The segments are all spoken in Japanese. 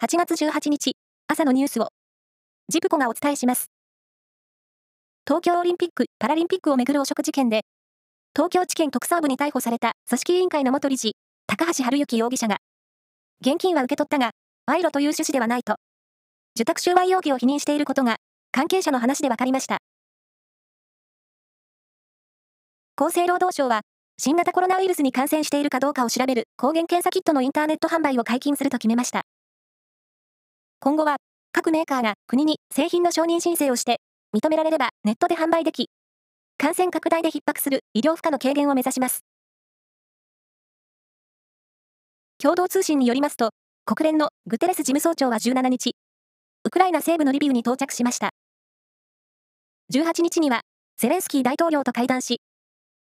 8月18日、朝のニュースを、ジプコがお伝えします。東京オリンピック・パラリンピックをめぐる汚職事件で、東京地検特捜部に逮捕された組織委員会の元理事、高橋治之容疑者が、現金は受け取ったが、賄賂という趣旨ではないと、受託収賄容疑を否認していることが、関係者の話で分かりました。厚生労働省は、新型コロナウイルスに感染しているかどうかを調べる抗原検査キットのインターネット販売を解禁すると決めました。今後は、各メーカーが国に製品の承認申請をして、認められればネットで販売でき、感染拡大で逼迫する医療負荷の軽減を目指します。共同通信によりますと、国連のグテレス事務総長は17日、ウクライナ西部のリビウに到着しました。18日には、ゼレンスキー大統領と会談し、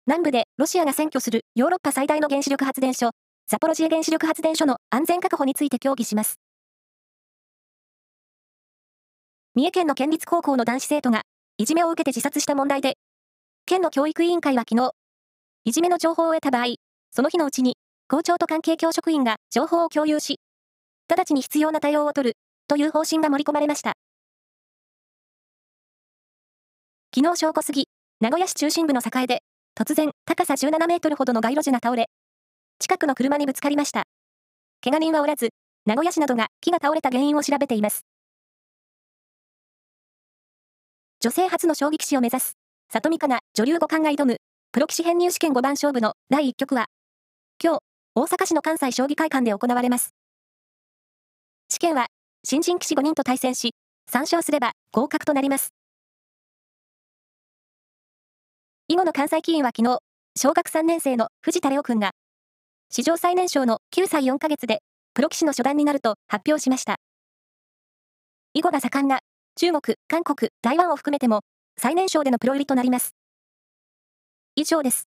南部でロシアが占拠するヨーロッパ最大の原子力発電所、ザポロジエ原子力発電所の安全確保について協議します。三重県の県立高校の男子生徒が、いじめを受けて自殺した問題で、県の教育委員会は昨日、いじめの情報を得た場合、その日のうちに、校長と関係教職員が情報を共有し、直ちに必要な対応を取る、という方針が盛り込まれました。昨日正午過ぎ、名古屋市中心部の栄で、突然、高さ17メートルほどの街路樹が倒れ、近くの車にぶつかりました。怪我人はおらず、名古屋市などが木が倒れた原因を調べています。女性初の将棋棋士を目指す、里見香奈女流五冠が挑む、プロ棋士編入試験5番勝負の第1局は、今日、大阪市の関西将棋会館で行われます。試験は、新人棋士5人と対戦し、3勝すれば合格となります。囲碁の関西棋院は昨日、小学3年生の藤田レオ君が、史上最年少の9歳4ヶ月で、プロ棋士の初段になると発表しました。囲碁が盛んな中国、韓国、台湾を含めても、最年少でのプロ入りとなります。以上です。